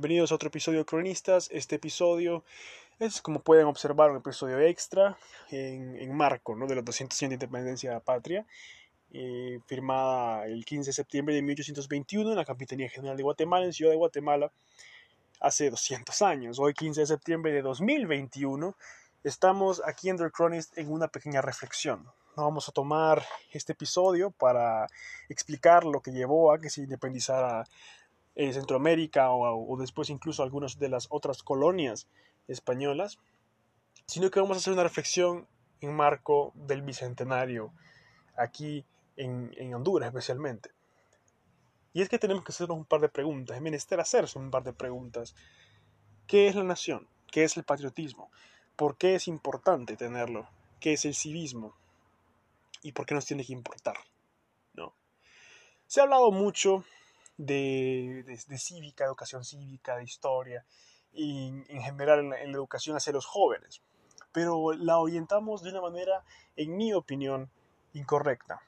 Bienvenidos a otro episodio de Cronistas. Este episodio es, como pueden observar, un episodio extra en, marco ¿no? de los 200 años de independencia de la patria, eh, firmada el 15 de septiembre de 1821 en la Capitanía General de Guatemala, en Ciudad de Guatemala, hace 200 años. Hoy, 15 de septiembre de 2021, estamos aquí en The Cronist en una pequeña reflexión. Vamos a tomar este episodio para explicar lo que llevó a que se independizara eh, Centroamérica o, después incluso algunas de las otras colonias españolas, sino que vamos a hacer una reflexión en marco del bicentenario aquí en, en Honduras especialmente. Y es que tenemos que hacernos un par de preguntas, es menester hacerse un par de preguntas. ¿Qué es la nación? ¿Qué es el patriotismo? ¿Por qué es importante tenerlo? ¿Qué es el civismo? ¿Y por qué nos tiene que importar? ¿No? Se ha hablado mucho de, de, cívica, educación cívica, de historia y en general en la, educación hacia los jóvenes. Pero la orientamos de una manera, en mi opinión, incorrecta.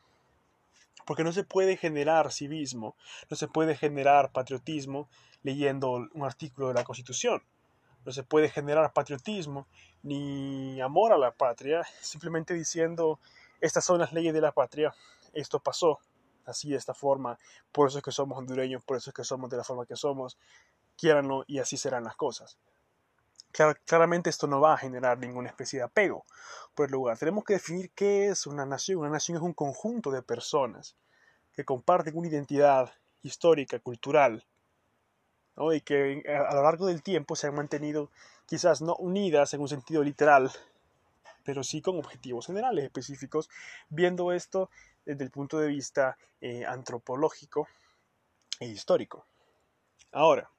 Porque no se puede generar civismo, no se puede generar patriotismo leyendo un artículo de la Constitución. No se puede generar patriotismo ni amor a la patria simplemente diciendo estas son las leyes de la patria, esto pasó, así de esta forma, por eso es que somos hondureños, por eso es que somos de la forma que somos, quiéranlo y así serán las cosas. claramente esto no va a generar ninguna especie de apego por el lugar. Tenemos que definir qué es una nación. Una nación es un conjunto de personas que comparten una identidad histórica, cultural, y que a lo largo del tiempo se han mantenido quizás no unidas en un sentido literal, pero sí con objetivos generales específicos, viendo esto desde el punto de vista eh, antropológico e histórico. Ahora,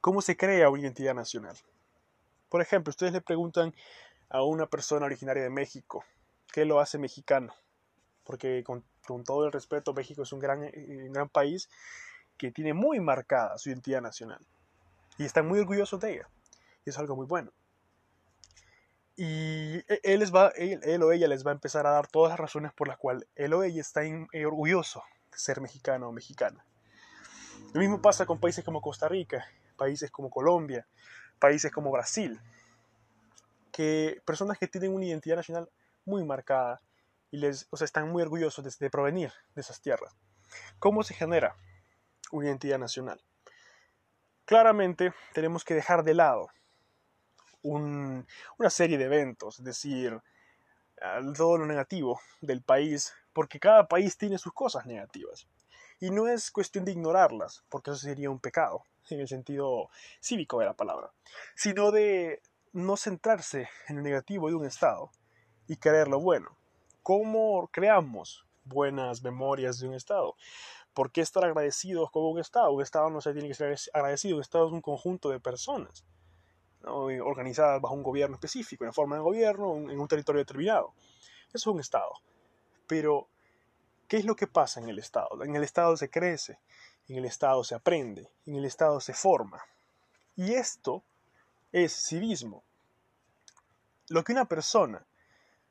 ¿cómo se crea una identidad nacional? Por ejemplo, ustedes le preguntan a una persona originaria de México, ¿qué lo hace mexicano? Porque con, todo el respeto, México es un gran, eh, un gran país que tiene muy marcada su identidad nacional y están muy orgullosos de ella. Y es algo muy bueno. Y e, él, les va, él, o ella les va a empezar a dar todas las razones por las cuales él o ella está eh, orgulloso de ser mexicano o mexicana. Lo mismo pasa con países como Costa Rica, países como Colombia, países como Brasil, que personas que tienen una identidad nacional muy marcada y les, o sea, están muy orgullosos de provenir de esas tierras. ¿Cómo se genera una identidad nacional? Claramente tenemos que dejar de lado una serie de eventos, es decir, todo lo negativo del país, porque cada país tiene sus cosas negativas. Y no es cuestión de ignorarlas, porque eso sería un pecado, en el sentido cívico de la palabra, sino de no centrarse en lo negativo de un Estado y creer lo bueno. ¿Cómo creamos buenas memorias de un Estado? ¿Por qué estar agradecidos con un Estado? Un Estado no se tiene que ser agradecido, un Estado es un conjunto de personas organizadas bajo un gobierno específico, en forma de gobierno, en un territorio determinado. Eso es un Estado. Pero, ¿qué es lo que pasa en el Estado? En el Estado se crece, en el Estado se aprende, en el Estado se forma. Y esto es civismo. Lo que una persona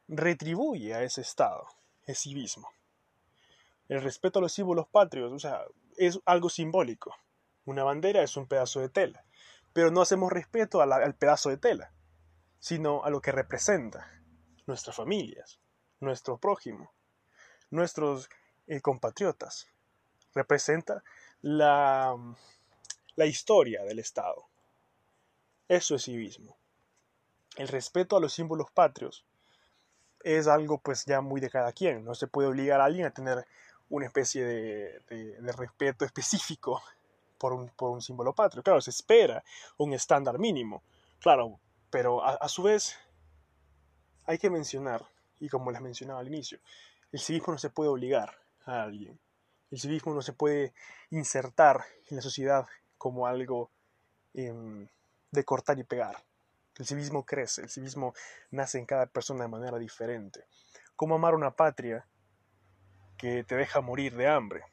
retribuye a ese Estado es civismo. El respeto a los símbolos patrios, o sea, es algo simbólico. Una bandera es un pedazo de tela pero no hacemos respeto al pedazo de tela, sino a lo que representa nuestras familias, nuestro prójimo, nuestros eh, compatriotas. Representa la, la historia del Estado. Eso es civismo. El respeto a los símbolos patrios es algo pues ya muy de cada quien. No se puede obligar a alguien a tener una especie de respeto específico por un, símbolo patrio. Claro, se espera un estándar mínimo, claro, pero a, su vez hay que mencionar, y como les mencionaba al inicio, el civismo no se puede obligar a alguien. El civismo no se puede insertar en la sociedad como algo em, de cortar y pegar. El civismo crece, el civismo nace en cada persona de manera diferente. ¿Cómo amar una patria que te deja morir de hambre?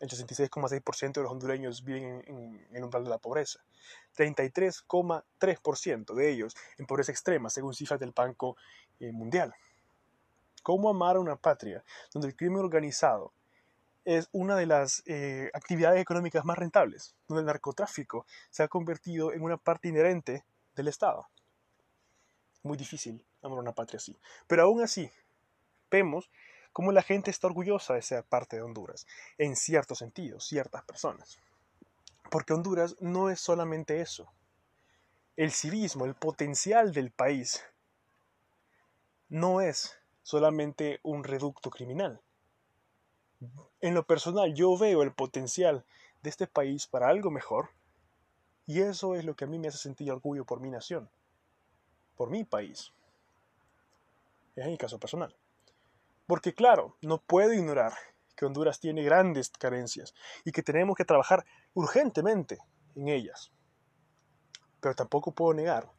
El 66,6% de los hondureños viven en, el umbral de la pobreza. 33,3% de ellos en pobreza extrema, según cifras del Banco eh, Mundial. ¿Cómo amar a una patria donde el crimen organizado es una de las eh, actividades económicas más rentables, donde el narcotráfico se ha convertido en una parte inherente del Estado. Muy difícil amar una patria así. Pero aún así, vemos cómo la gente está orgullosa de ser parte de Honduras, en cierto sentido, ciertas personas. Porque Honduras no es solamente eso. El civismo, el potencial del país, no es solamente un reducto criminal. En lo personal, yo veo el potencial de este país para algo mejor y eso es lo que a mí me hace sentir orgullo por mi nación, por mi país. Es mi caso personal. Porque claro, no puedo ignorar que Honduras tiene grandes carencias y que tenemos que trabajar urgentemente en ellas. Pero tampoco puedo negar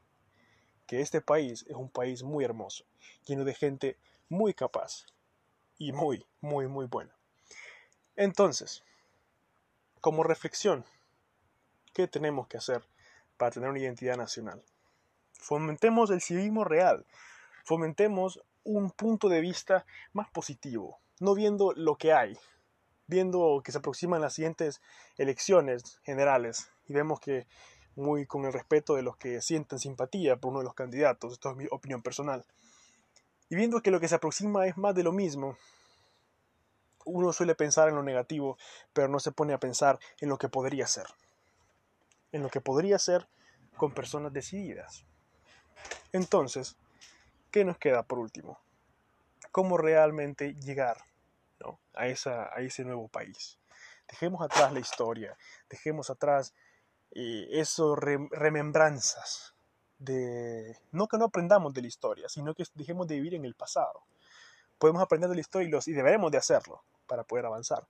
que este país es un país muy hermoso, lleno de gente muy capaz y muy, muy, muy buena. Entonces, como reflexión, ¿qué tenemos que hacer para tener una identidad nacional? Fomentemos el civismo real, fomentemos un punto de vista más positivo, no viendo lo que hay, viendo que se aproximan las siguientes elecciones generales y vemos que muy con el respeto de los que sienten simpatía por uno de los candidatos, esto es mi opinión personal, y viendo que lo que se aproxima es más de lo mismo, uno suele pensar en lo negativo, pero no se pone a pensar en lo que podría ser, en lo que podría ser con personas decididas. Entonces, ¿qué nos queda por último? ¿Cómo realmente llegar a, esa, a ese nuevo país? Dejemos atrás la historia, dejemos atrás eh, esos remembranzas de... No que no aprendamos de la historia, sino que dejemos de vivir en el pasado. Podemos aprender de la historia y, los, y deberemos de hacerlo para poder avanzar.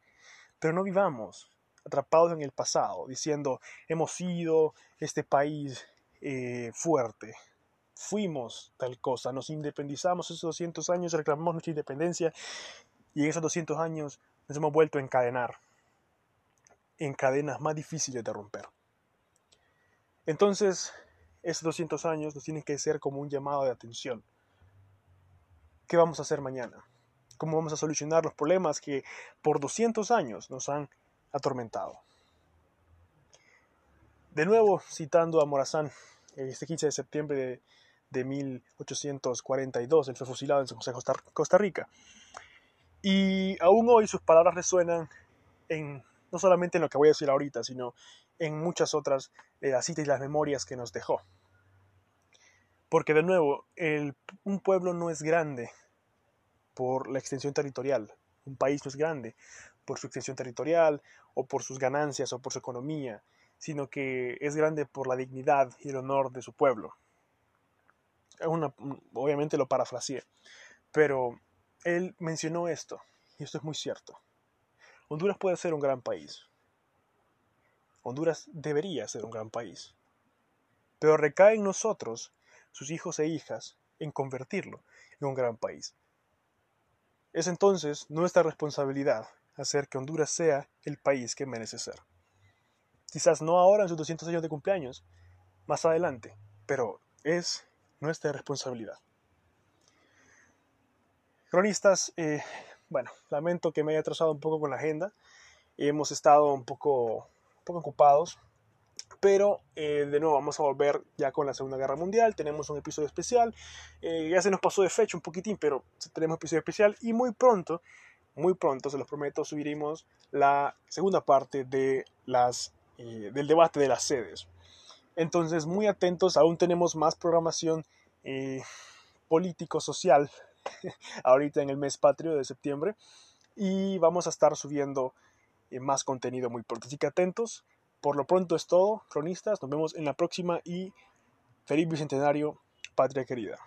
Pero no vivamos atrapados en el pasado, diciendo, hemos sido este país eh, fuerte, fuimos tal cosa, nos independizamos esos 200 años, reclamamos nuestra independencia y en esos 200 años nos hemos vuelto a encadenar en cadenas más difíciles de romper. Entonces, esos 200 años nos tienen que ser como un llamado de atención. ¿Qué vamos a hacer mañana? ¿Cómo vamos a solucionar los problemas que por 200 años nos han atormentado? De nuevo, citando a Morazán, este 15 de septiembre de de 1842. Él fue fusilado en San José, Costa Rica. Y aún hoy sus palabras resuenan en, no solamente en lo que voy a decir ahorita, sino en muchas otras de las citas y las memorias que nos dejó. Porque de nuevo, un pueblo no es grande por la extensión territorial, un país no es grande por su extensión territorial o por sus ganancias o por su economía, sino que es grande por la dignidad y el honor de su pueblo una, obviamente lo parafraseé, pero él mencionó esto, y esto es muy cierto. Honduras puede ser un gran país. Honduras debería ser un gran país. Pero recae en nosotros, sus hijos e hijas, en convertirlo en un gran país. Es entonces nuestra responsabilidad hacer que Honduras sea el país que merece ser. Quizás no ahora en sus 200 años de cumpleaños, más adelante, pero es nuestra responsabilidad. Cronistas, eh, bueno, lamento que me haya atrasado un poco con la agenda. Hemos estado un poco, poco ocupados, pero eh, de nuevo vamos a volver ya con la Segunda Guerra Mundial. Tenemos un episodio especial. Eh, ya se nos pasó de fecha un poquitín, pero tenemos episodio especial y muy pronto, muy pronto, se los prometo, subiremos la segunda parte de las, del debate de las sedes. Entonces, muy atentos, aún tenemos más programación eh, político-social ahorita en el mes patrio de septiembre y vamos a estar subiendo eh, más contenido muy pronto. Así que atentos. Por lo pronto es todo, cronistas. Nos vemos en la próxima y feliz bicentenario, patria querida.